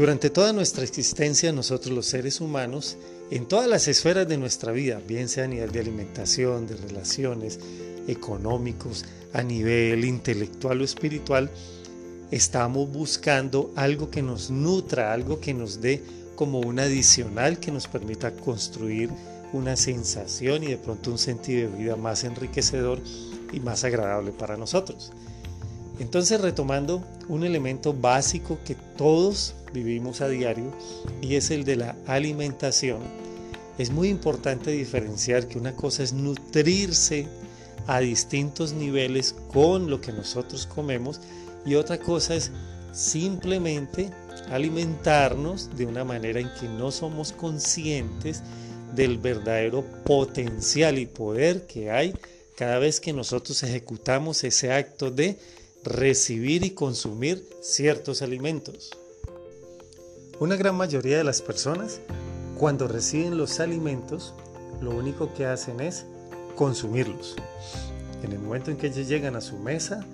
Durante toda nuestra existencia, nosotros los seres humanos, en todas las esferas de nuestra vida, bien sea a nivel de alimentación, de relaciones, económicos, a nivel intelectual o espiritual, estamos buscando algo que nos nutra, algo que nos dé como un adicional que nos permita construir una sensación y de pronto un sentido de vida más enriquecedor y más agradable para nosotros. Entonces retomando un elemento básico que todos vivimos a diario y es el de la alimentación, es muy importante diferenciar que una cosa es nutrirse a distintos niveles con lo que nosotros comemos y otra cosa es simplemente alimentarnos de una manera en que no somos conscientes del verdadero potencial y poder que hay cada vez que nosotros ejecutamos ese acto de recibir y consumir ciertos alimentos. Una gran mayoría de las personas, cuando reciben los alimentos, lo único que hacen es consumirlos. En el momento en que ellos llegan a su mesa,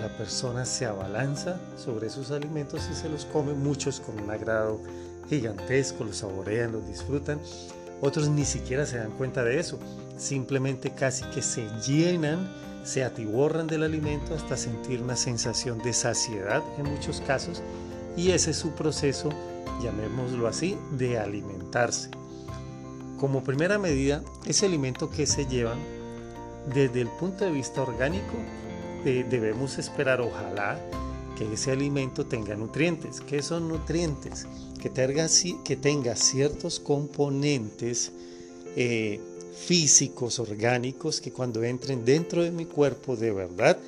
la persona se abalanza sobre esos alimentos y se los come, muchos con un agrado gigantesco, los saborean, los disfrutan, otros ni siquiera se dan cuenta de eso, simplemente casi que se llenan se atiborran del alimento hasta sentir una sensación de saciedad en muchos casos y ese es su proceso, llamémoslo así, de alimentarse. Como primera medida, ese alimento que se llevan, desde el punto de vista orgánico, eh, debemos esperar, ojalá, que ese alimento tenga nutrientes. ¿Qué son nutrientes? Que tenga, ciertos componentes eh, físicos, orgánicos, que cuando entren dentro de mi cuerpo de verdad,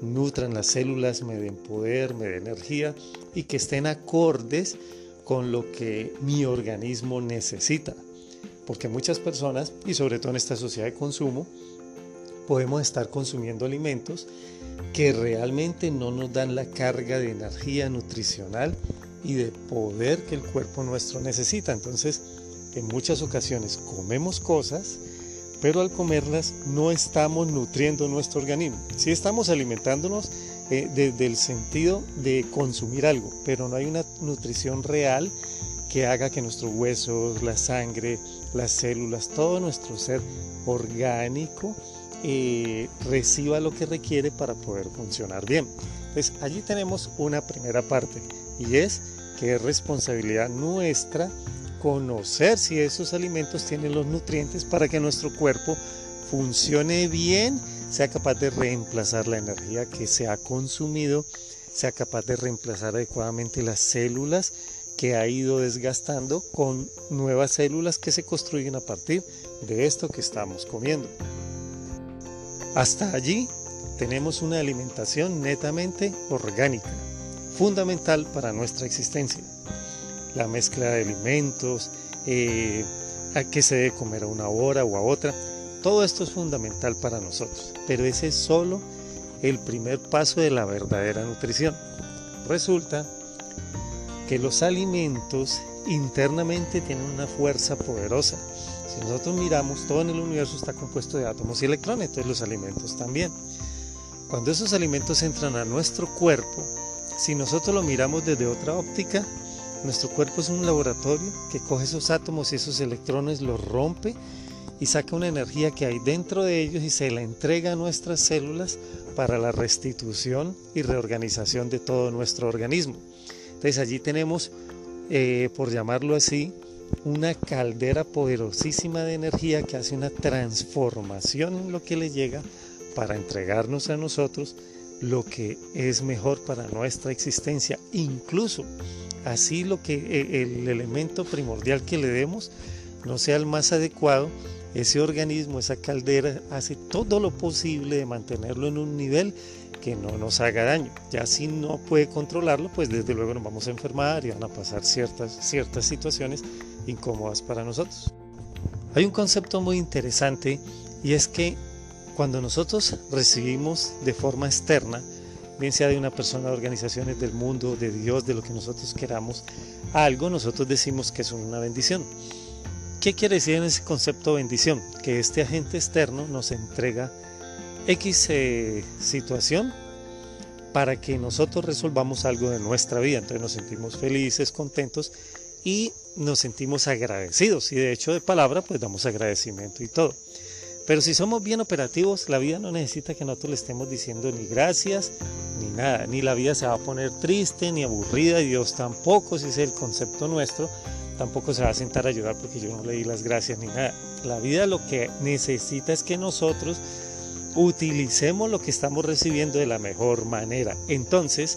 nutran las células, me den poder, me den energía y que estén acordes con lo que mi organismo necesita. Porque muchas personas, y sobre todo en esta sociedad de consumo, podemos estar consumiendo alimentos que realmente no nos dan la carga de energía nutricional y de poder que el cuerpo nuestro necesita. Entonces, en muchas ocasiones comemos cosas pero al comerlas no estamos nutriendo nuestro organismo. Sí estamos alimentándonos eh, desde el sentido de consumir algo, pero no hay una nutrición real que haga que nuestros huesos, la sangre, las células, todo nuestro ser orgánico eh, reciba lo que requiere para poder funcionar bien. Entonces allí tenemos una primera parte y es que es responsabilidad nuestra conocer si esos alimentos tienen los nutrientes para que nuestro cuerpo funcione bien, sea capaz de reemplazar la energía que se ha consumido, sea capaz de reemplazar adecuadamente las células que ha ido desgastando con nuevas células que se construyen a partir de esto que estamos comiendo. Hasta allí tenemos una alimentación netamente orgánica, fundamental para nuestra existencia la mezcla de alimentos, eh, a qué se debe comer a una hora o a otra. Todo esto es fundamental para nosotros, pero ese es solo el primer paso de la verdadera nutrición. Resulta que los alimentos internamente tienen una fuerza poderosa. Si nosotros miramos, todo en el universo está compuesto de átomos y electrones, entonces los alimentos también. Cuando esos alimentos entran a nuestro cuerpo, si nosotros lo miramos desde otra óptica, nuestro cuerpo es un laboratorio que coge esos átomos y esos electrones, los rompe y saca una energía que hay dentro de ellos y se la entrega a nuestras células para la restitución y reorganización de todo nuestro organismo. Entonces allí tenemos, eh, por llamarlo así, una caldera poderosísima de energía que hace una transformación en lo que le llega para entregarnos a nosotros lo que es mejor para nuestra existencia, incluso así lo que e, el elemento primordial que le demos no sea el más adecuado, ese organismo, esa caldera hace todo lo posible de mantenerlo en un nivel que no nos haga daño. Ya si no puede controlarlo, pues desde luego nos vamos a enfermar y van a pasar ciertas, ciertas situaciones incómodas para nosotros. Hay un concepto muy interesante y es que cuando nosotros recibimos de forma externa bien sea de una persona, de organizaciones del mundo, de Dios, de lo que nosotros queramos, algo, nosotros decimos que es una bendición. ¿Qué quiere decir en ese concepto bendición? Que este agente externo nos entrega X eh, situación para que nosotros resolvamos algo de nuestra vida. Entonces nos sentimos felices, contentos y nos sentimos agradecidos. Y de hecho de palabra pues damos agradecimiento y todo. Pero si somos bien operativos, la vida no necesita que nosotros le estemos diciendo ni gracias, ni nada. Ni la vida se va a poner triste, ni aburrida, y Dios tampoco, si es el concepto nuestro, tampoco se va a sentar a ayudar porque yo no le di las gracias ni nada. La vida lo que necesita es que nosotros utilicemos lo que estamos recibiendo de la mejor manera. Entonces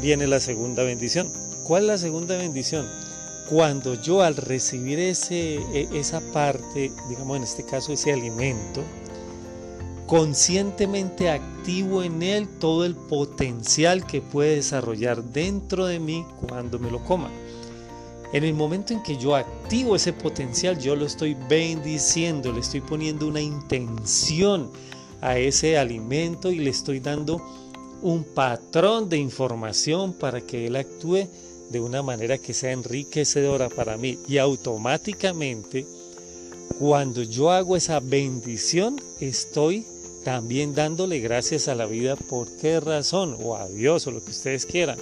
viene la segunda bendición. ¿Cuál es la segunda bendición? Cuando yo al recibir ese, e, esa parte, digamos en este caso ese alimento, conscientemente activo en él todo el potencial que puede desarrollar dentro de mí cuando me lo coma. En el momento en que yo activo ese potencial, yo lo estoy bendiciendo, le estoy poniendo una intención a ese alimento y le estoy dando un patrón de información para que él actúe de una manera que sea enriquecedora para mí. Y automáticamente, cuando yo hago esa bendición, estoy también dándole gracias a la vida. ¿Por qué razón? O a Dios o lo que ustedes quieran.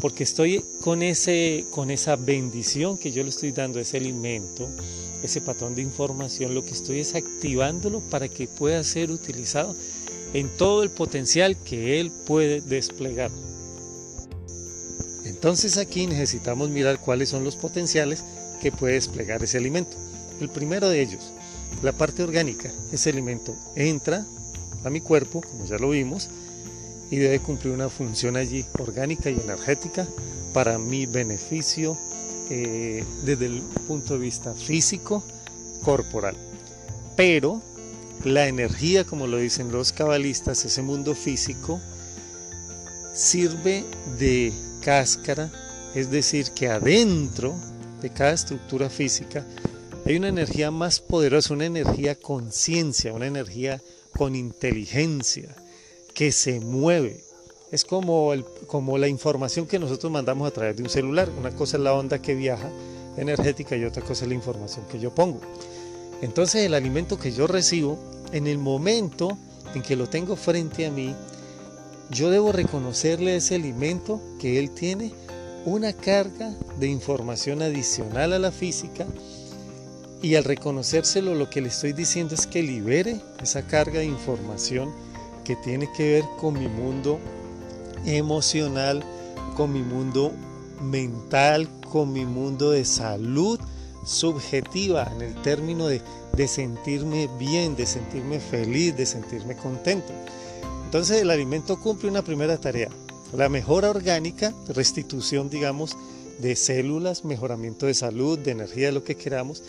Porque estoy con, ese, con esa bendición que yo le estoy dando, ese alimento, ese patrón de información, lo que estoy es activándolo para que pueda ser utilizado en todo el potencial que él puede desplegar. Entonces aquí necesitamos mirar cuáles son los potenciales que puede desplegar ese alimento. El primero de ellos, la parte orgánica. Ese alimento entra a mi cuerpo, como ya lo vimos, y debe cumplir una función allí orgánica y energética para mi beneficio eh, desde el punto de vista físico, corporal. Pero la energía, como lo dicen los cabalistas, ese mundo físico, sirve de cáscara, es decir, que adentro de cada estructura física hay una energía más poderosa, una energía conciencia, una energía con inteligencia, que se mueve, es como, el, como la información que nosotros mandamos a través de un celular. Una cosa es la onda que viaja energética y otra cosa es la información que yo pongo. Entonces el alimento que yo recibo, en el momento en que lo tengo frente a mí, yo debo reconocerle ese alimento que él tiene una carga de información adicional a la física y al reconocérselo lo que le estoy diciendo es que libere esa carga de información que tiene que ver con mi mundo emocional, con mi mundo mental, con mi mundo de salud subjetiva en el término de, de sentirme bien, de sentirme feliz, de sentirme contento. Entonces el alimento cumple una primera tarea, la mejora orgánica, restitución, digamos, de células, mejoramiento de salud, de energía, lo que queramos,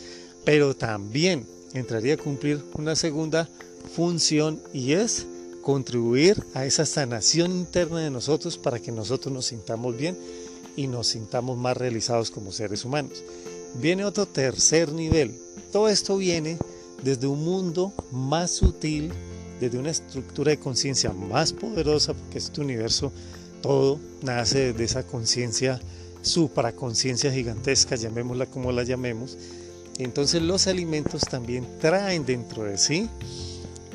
pero también entraría a cumplir una segunda función y es contribuir a esa sanación interna de nosotros para que nosotros nos sintamos bien y nos sintamos más realizados como seres humanos. Viene otro tercer nivel. Todo esto viene desde un mundo más sutil, desde una estructura de conciencia más poderosa, porque este universo todo nace de esa conciencia, supraconciencia gigantesca, llamémosla como la llamemos. Entonces los alimentos también traen dentro de sí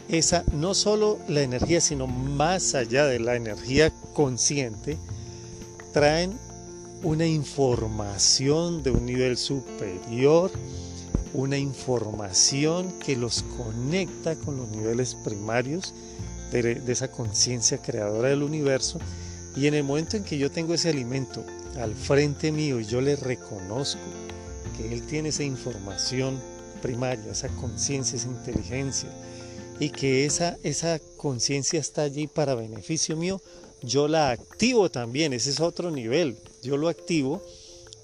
esa no solo la energía, sino más allá de la energía consciente, traen una información de un nivel superior, una información que los conecta con los niveles primarios de, esa conciencia creadora del universo. Y en el momento en que yo tengo ese alimento al frente mío y yo le reconozco que él tiene esa información primaria, esa conciencia, esa inteligencia, y que esa, esa conciencia está allí para beneficio mío, yo la activo también, ese es otro nivel, yo lo activo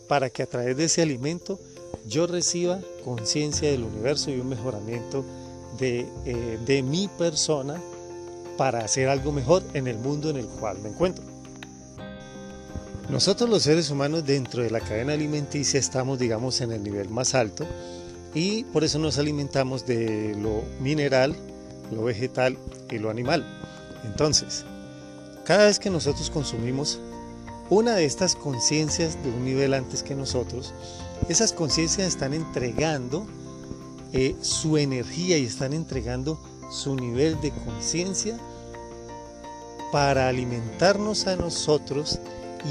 para que a través de ese alimento yo reciba conciencia del universo y un mejoramiento de, eh, de mi persona para hacer algo mejor en el mundo en el cual me encuentro. Nosotros los seres humanos dentro de la cadena alimenticia estamos digamos en el nivel más alto y por eso nos alimentamos de lo mineral, lo vegetal y lo animal. Entonces, cada vez que nosotros consumimos una de estas conciencias de un nivel antes que nosotros, esas conciencias están entregando eh, su energía y están entregando su nivel de conciencia para alimentarnos a nosotros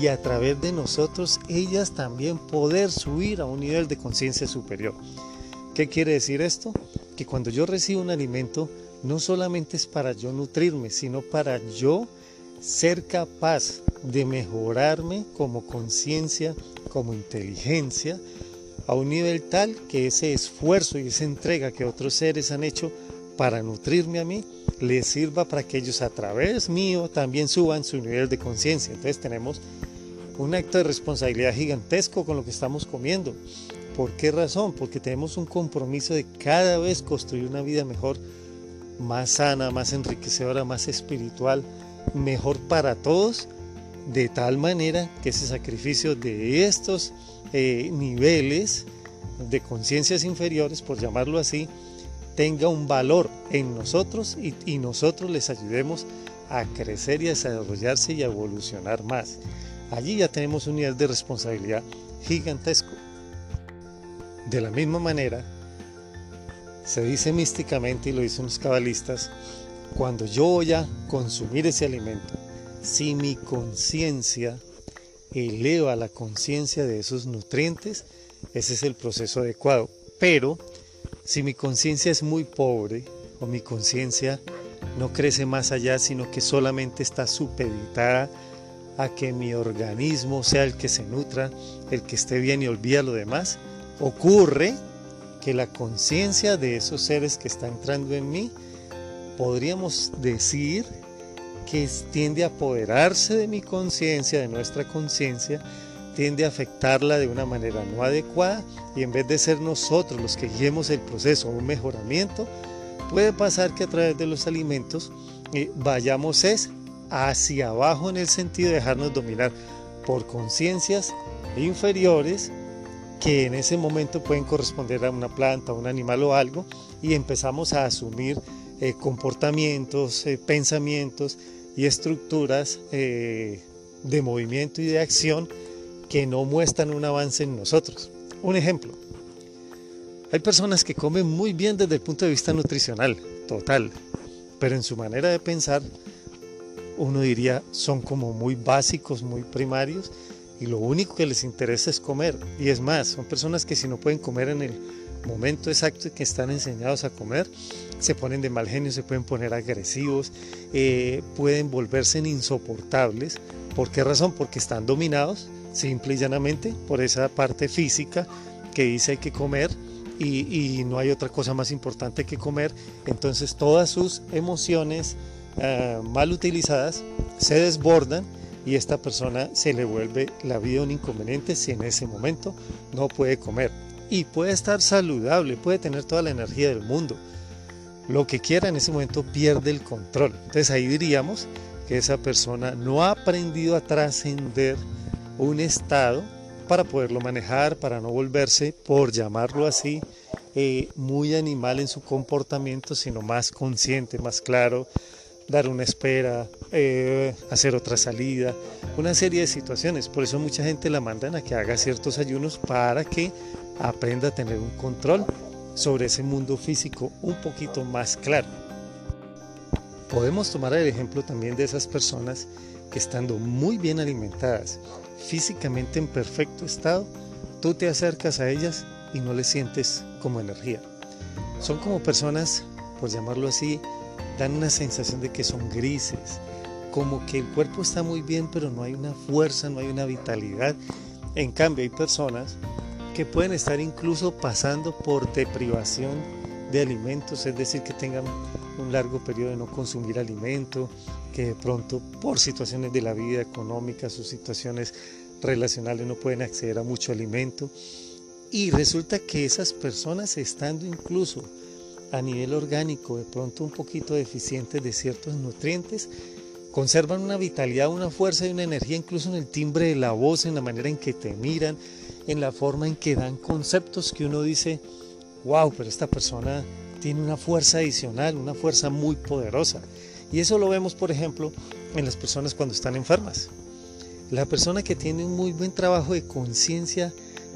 y a través de nosotros ellas también poder subir a un nivel de conciencia superior. ¿Qué quiere decir esto? Que cuando yo recibo un alimento no solamente es para yo nutrirme, sino para yo ser capaz de mejorarme como conciencia, como inteligencia, a un nivel tal que ese esfuerzo y esa entrega que otros seres han hecho para nutrirme a mí les sirva para que ellos a través mío también suban su nivel de conciencia. Entonces tenemos un acto de responsabilidad gigantesco con lo que estamos comiendo. ¿Por qué razón? Porque tenemos un compromiso de cada vez construir una vida mejor, más sana, más enriquecedora, más espiritual, mejor para todos, de tal manera que ese sacrificio de estos eh, niveles de conciencias inferiores, por llamarlo así, tenga un valor en nosotros y, nosotros les ayudemos a crecer y a desarrollarse y a evolucionar más. Allí ya tenemos un nivel de responsabilidad gigantesco. De la misma manera, se dice místicamente, y lo dicen los cabalistas, cuando yo voy a consumir ese alimento, si mi conciencia eleva la conciencia de esos nutrientes, ese es el proceso adecuado. Pero si mi conciencia es muy pobre o mi conciencia no crece más allá, sino que solamente está supeditada a que mi organismo sea el que se nutra, el que esté bien y olvida lo demás, ocurre que la conciencia de esos seres que están entrando en mí, podríamos decir que tiende a apoderarse de mi conciencia, de nuestra conciencia, tiende a afectarla de una manera no adecuada y en vez de ser nosotros los que guiemos el proceso a un mejoramiento, puede pasar que a través de los alimentos eh, vayamos es hacia abajo en el sentido de dejarnos dominar por conciencias inferiores que en ese momento pueden corresponder a una planta, a un animal o algo y empezamos a asumir eh, comportamientos, eh, pensamientos y estructuras de movimiento y de acción que no muestran un avance en nosotros. Un ejemplo, hay personas que comen muy bien desde el punto de vista nutricional, total, pero en su manera de pensar, uno diría, son como muy básicos, muy primarios, y lo único que les interesa es comer. Y es más, son personas que si no pueden comer en el momento exacto que están enseñados a comer, se ponen de mal genio, se pueden poner agresivos, eh, pueden volverse insoportables. ¿Por qué razón? Porque están dominados simple y llanamente por esa parte física que dice hay que comer y, no hay otra cosa más importante que comer. Entonces todas sus emociones ah, mal utilizadas se desbordan y esta persona se le vuelve la vida un inconveniente si en ese momento no puede comer. Y puede estar saludable, puede tener toda la energía del mundo. Lo que quiera en ese momento pierde el control. Entonces ahí diríamos que esa persona no ha aprendido a trascender un estado para poderlo manejar, para no volverse, por llamarlo así, eh, muy animal en su comportamiento, sino más consciente, más claro, dar una espera, eh, hacer otra salida, una serie de situaciones. Por eso mucha gente la mandan a que haga ciertos ayunos para que aprenda a tener un control sobre ese mundo físico un poquito más claro. Podemos tomar el ejemplo también de esas personas que estando muy bien alimentadas, físicamente en perfecto estado, tú te acercas a ellas y no les sientes como energía. Son como personas, por llamarlo así, dan una sensación de que son grises, como que el cuerpo está muy bien, pero no hay una fuerza, no hay una vitalidad. En cambio, hay personas que pueden estar incluso pasando por deprivación de alimentos, es decir, que tengan un largo periodo de no consumir alimento, que de pronto por situaciones de la vida económica, sus situaciones relacionales no pueden acceder a mucho alimento. Y resulta que esas personas, estando incluso a nivel orgánico, de pronto un poquito deficientes de ciertos nutrientes, conservan una vitalidad, una fuerza y una energía incluso en el timbre de la voz, en la manera en que te miran, en la forma en que dan conceptos que uno dice, wow, pero esta persona tiene una fuerza adicional, una fuerza muy poderosa. Y eso lo vemos, por ejemplo, en las personas cuando están enfermas. La persona que tiene un muy buen trabajo de conciencia,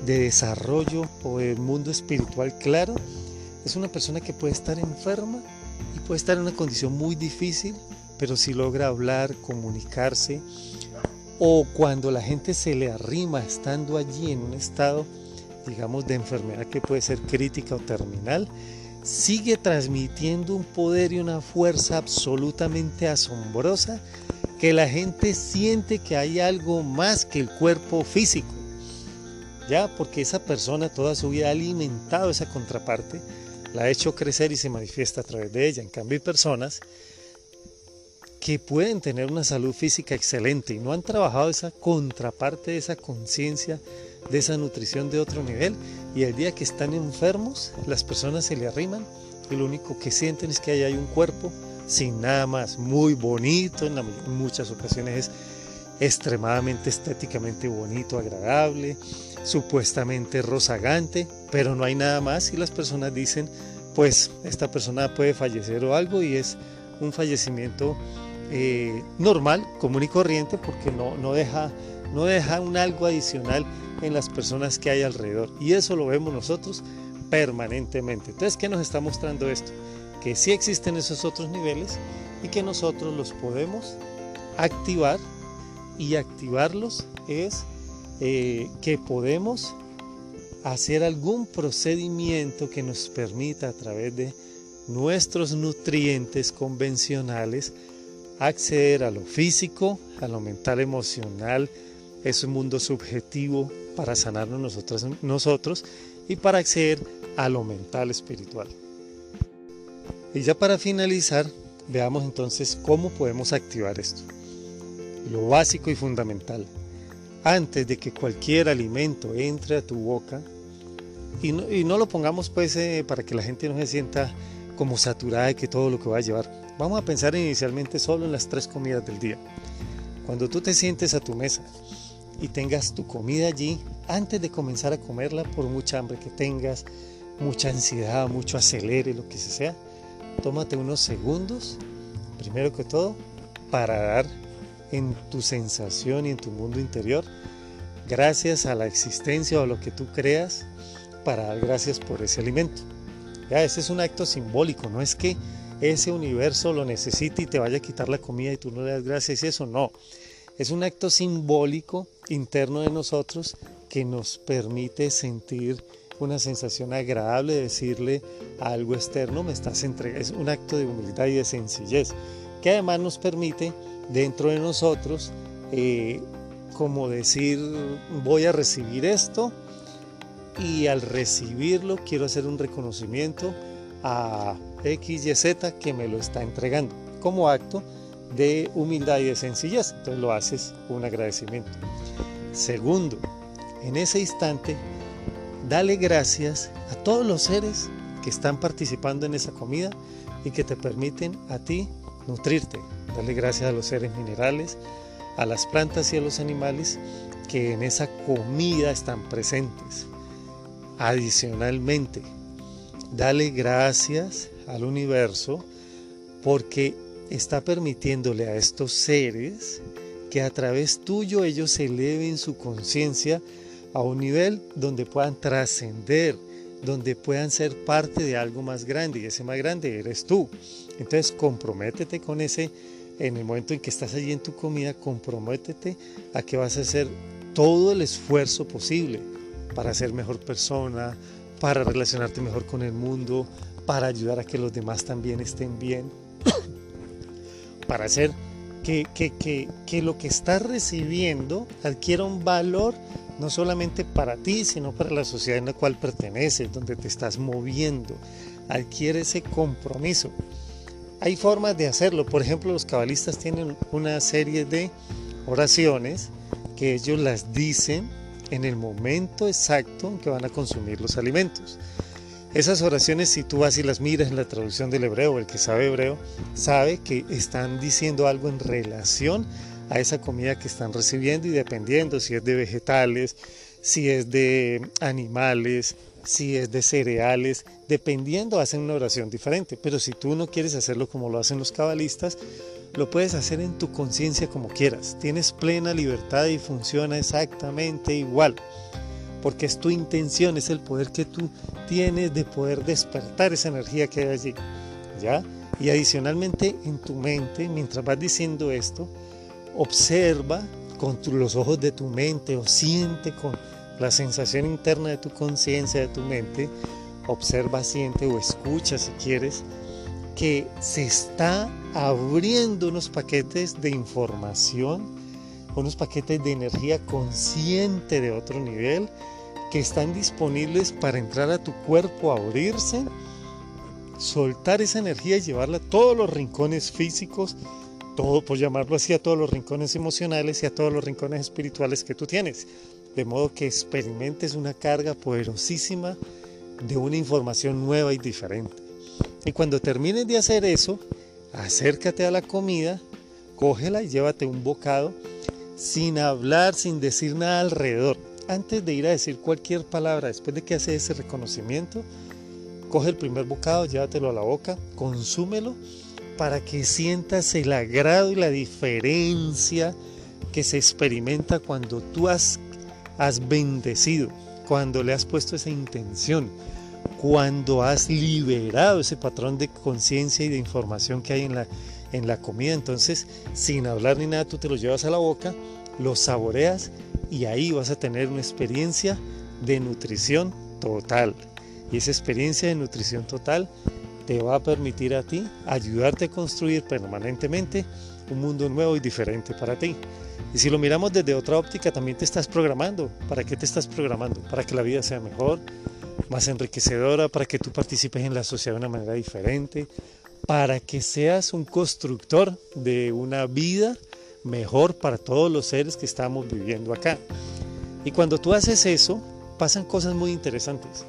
de desarrollo o del mundo espiritual claro, es una persona que puede estar enferma y puede estar en una condición muy difícil, pero si logra hablar, comunicarse, o cuando la gente se le arrima estando allí en un estado, digamos, de enfermedad que puede ser crítica o terminal, sigue transmitiendo un poder y una fuerza absolutamente asombrosa que la gente siente que hay algo más que el cuerpo físico. Ya, porque esa persona toda su vida ha alimentado esa contraparte, la ha hecho crecer y se manifiesta a través de ella. En cambio, hay personas que pueden tener una salud física excelente y no han trabajado esa contraparte de esa conciencia, de esa nutrición de otro nivel. Y el día que están enfermos, las personas se le arriman y lo único que sienten es que ahí hay un cuerpo sin nada más, muy bonito, en, en muchas ocasiones es extremadamente estéticamente bonito, agradable, supuestamente rozagante, pero no hay nada más y las personas dicen, pues esta persona puede fallecer o algo y es un fallecimiento eh, normal, común y corriente, porque no, no, deja, no deja un algo adicional en las personas que hay alrededor. Y eso lo vemos nosotros permanentemente. Entonces, ¿qué nos está mostrando esto? Que sí existen esos otros niveles y que nosotros los podemos activar y activarlos es eh, que podemos hacer algún procedimiento que nos permita a través de nuestros nutrientes convencionales acceder a lo físico, a lo mental, emocional, es un mundo subjetivo para sanarnos nosotros, nosotros y para acceder a lo mental espiritual. Y ya para finalizar, veamos entonces cómo podemos activar esto. Lo básico y fundamental. Antes de que cualquier alimento entre a tu boca, y no, lo pongamos pues eh, para que la gente no se sienta como saturada de que todo lo que va a llevar. Vamos a pensar inicialmente solo en las tres comidas del día. Cuando tú te sientes a tu mesa y tengas tu comida allí, antes de comenzar a comerla, por mucha hambre que tengas, mucha ansiedad, mucho acelere, lo que sea, tómate unos segundos, primero que todo, para dar en tu sensación y en tu mundo interior, gracias a la existencia o a lo que tú creas, para dar gracias por ese alimento. Ya, ese es un acto simbólico, no es que ese universo lo necesita y te vaya a quitar la comida y tú no le das gracias, eso no. Es un acto simbólico interno de nosotros que nos permite sentir una sensación agradable de decirle a algo externo, me estás entregando. Es un acto de humildad y de sencillez, que además nos permite dentro de nosotros, eh, como decir, voy a recibir esto y al recibirlo quiero hacer un reconocimiento a X, Y, Z que me lo está entregando como acto de humildad y de sencillez. Entonces lo haces un agradecimiento. Segundo, en ese instante, dale gracias a todos los seres que están participando en esa comida y que te permiten a ti nutrirte. Dale gracias a los seres minerales, a las plantas y a los animales que en esa comida están presentes. Adicionalmente, dale gracias al universo porque está permitiéndole a estos seres que a través tuyo ellos eleven su conciencia a un nivel donde puedan trascender, donde puedan ser parte de algo más grande y ese más grande eres tú. Entonces comprométete con ese, en el momento en que estás allí en tu comida, comprométete a que vas a hacer todo el esfuerzo posible para ser mejor persona, para relacionarte mejor con el mundo, para ayudar a que los demás también estén bien, para hacer que, que, lo que estás recibiendo adquiera un valor no solamente para ti, sino para la sociedad en la cual perteneces, donde te estás moviendo, adquiere ese compromiso. Hay formas de hacerlo, por ejemplo, los cabalistas tienen una serie de oraciones que ellos las dicen en el momento exacto en que van a consumir los alimentos. Esas oraciones, si tú vas y las miras en la traducción del hebreo, el que sabe hebreo, sabe que están diciendo algo en relación a esa comida que están recibiendo y dependiendo si es de vegetales, si es de animales, si es de cereales, dependiendo hacen una oración diferente. Pero si tú no quieres hacerlo como lo hacen los cabalistas, lo puedes hacer en tu conciencia como quieras. Tienes plena libertad y funciona exactamente igual porque es tu intención, es el poder que tú tienes de poder despertar esa energía que hay allí, ¿ya? Y adicionalmente en tu mente, mientras vas diciendo esto, observa con los ojos de tu mente o siente con la sensación interna de tu conciencia, de tu mente, observa, siente o escucha si quieres, que se está abriendo unos paquetes de información, unos paquetes de energía consciente de otro nivel que están disponibles para entrar a tu cuerpo, abrirse, soltar esa energía y llevarla a todos los rincones físicos, todo por llamarlo así, a todos los rincones emocionales y a todos los rincones espirituales que tú tienes. De modo que experimentes una carga poderosísima de una información nueva y diferente. Y cuando termines de hacer eso, acércate a la comida, cógela y llévate un bocado sin hablar, sin decir nada alrededor. Antes de ir a decir cualquier palabra, después de que haces ese reconocimiento, coge el primer bocado, llévatelo a la boca, consúmelo para que sientas el agrado y la diferencia que se experimenta cuando tú has, has bendecido, cuando le has puesto esa intención cuando has liberado ese patrón de conciencia y de información que hay en la, en la comida. Entonces, sin hablar ni nada, tú te lo llevas a la boca, lo saboreas y ahí vas a tener una experiencia de nutrición total. Y esa experiencia de nutrición total te va a permitir a ti ayudarte a construir permanentemente un mundo nuevo y diferente para ti. Y si lo miramos desde otra óptica, también te estás programando. ¿Para qué te estás programando? Para que la vida sea mejor, más enriquecedora, para que tú participes en la sociedad de una manera diferente, para que seas un constructor de una vida mejor para todos los seres que estamos viviendo acá. Y cuando tú haces eso, pasan cosas muy interesantes.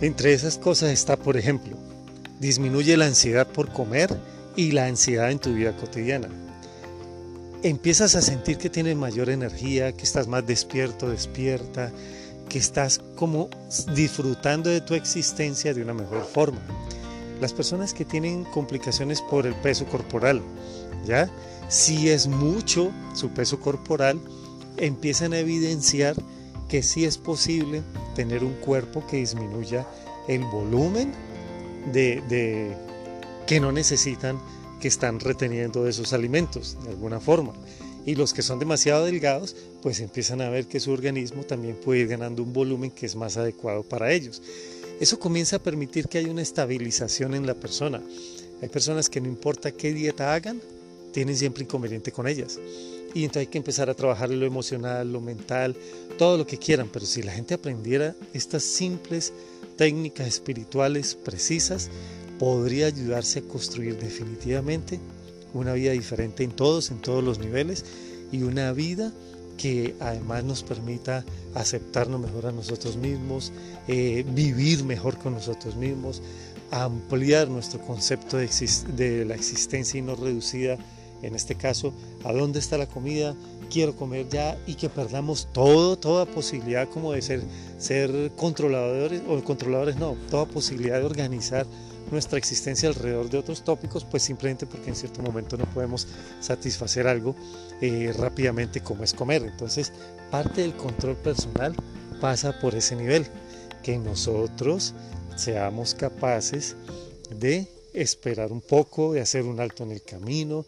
Entre esas cosas está, por ejemplo, disminuye la ansiedad por comer y la ansiedad en tu vida cotidiana. Empiezas a sentir que tienes mayor energía, que estás más despierto, despierta, que estás como disfrutando de tu existencia de una mejor forma. Las personas que tienen complicaciones por el peso corporal, ¿ya? Si es mucho su peso corporal, empiezan a evidenciar que sí es posible tener un cuerpo que disminuya el volumen de, que no necesitan que están reteniendo de esos alimentos de alguna forma y los que son demasiado delgados pues empiezan a ver que su organismo también puede ir ganando un volumen que es más adecuado para ellos. Eso comienza a permitir que haya una estabilización en la persona. Hay personas que no importa qué dieta hagan, tienen siempre inconveniente con ellas. Y entonces hay que empezar a trabajar lo emocional, lo mental, todo lo que quieran. Pero si la gente aprendiera estas simples técnicas espirituales precisas, podría ayudarse a construir definitivamente una vida diferente en todos, en todos los niveles y una vida que además nos permita aceptarnos mejor a nosotros mismos, eh, vivir mejor con nosotros mismos, ampliar nuestro concepto de, de, la existencia y no reducida, en este caso, a dónde está la comida, quiero comer ya y que perdamos todo, toda posibilidad como de ser, ser controladores, o controladores no, toda posibilidad de organizar nuestra existencia alrededor de otros tópicos, pues simplemente porque en cierto momento no podemos satisfacer algo eh, rápidamente como es comer. Entonces, parte del control personal pasa por ese nivel, que nosotros seamos capaces de esperar un poco, de hacer un alto en el camino,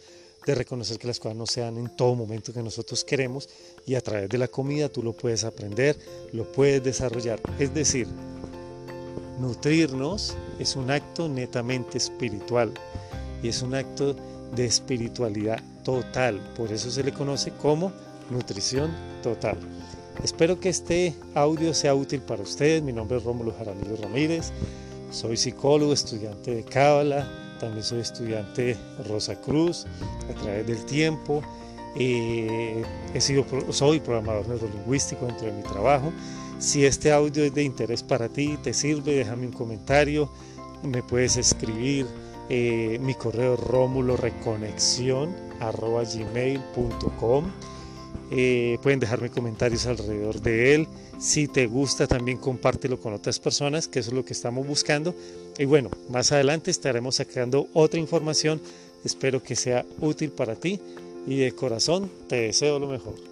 de reconocer que las cosas no sean en todo momento que nosotros queremos y a través de la comida tú lo puedes aprender, lo puedes desarrollar. Es decir, Nutrirnos es un acto netamente espiritual y es un acto de espiritualidad total. Por eso se le conoce como nutrición total. Espero que este audio sea útil para ustedes. Mi nombre es Rómulo Jaramillo Ramírez. Soy psicólogo, estudiante de Cábala. También soy estudiante Rosa Cruz a través del tiempo. Eh, he sido, soy programador neurolingüístico dentro de mi trabajo si este audio es de interés para ti, te sirve, déjame un comentario, me puedes escribir eh, mi correo rómulo eh, pueden dejarme comentarios alrededor de él. Si te gusta, también compártelo con otras personas, que eso es lo que estamos buscando. Y bueno, más adelante estaremos sacando otra información. Espero que sea útil para ti y de corazón te deseo lo mejor.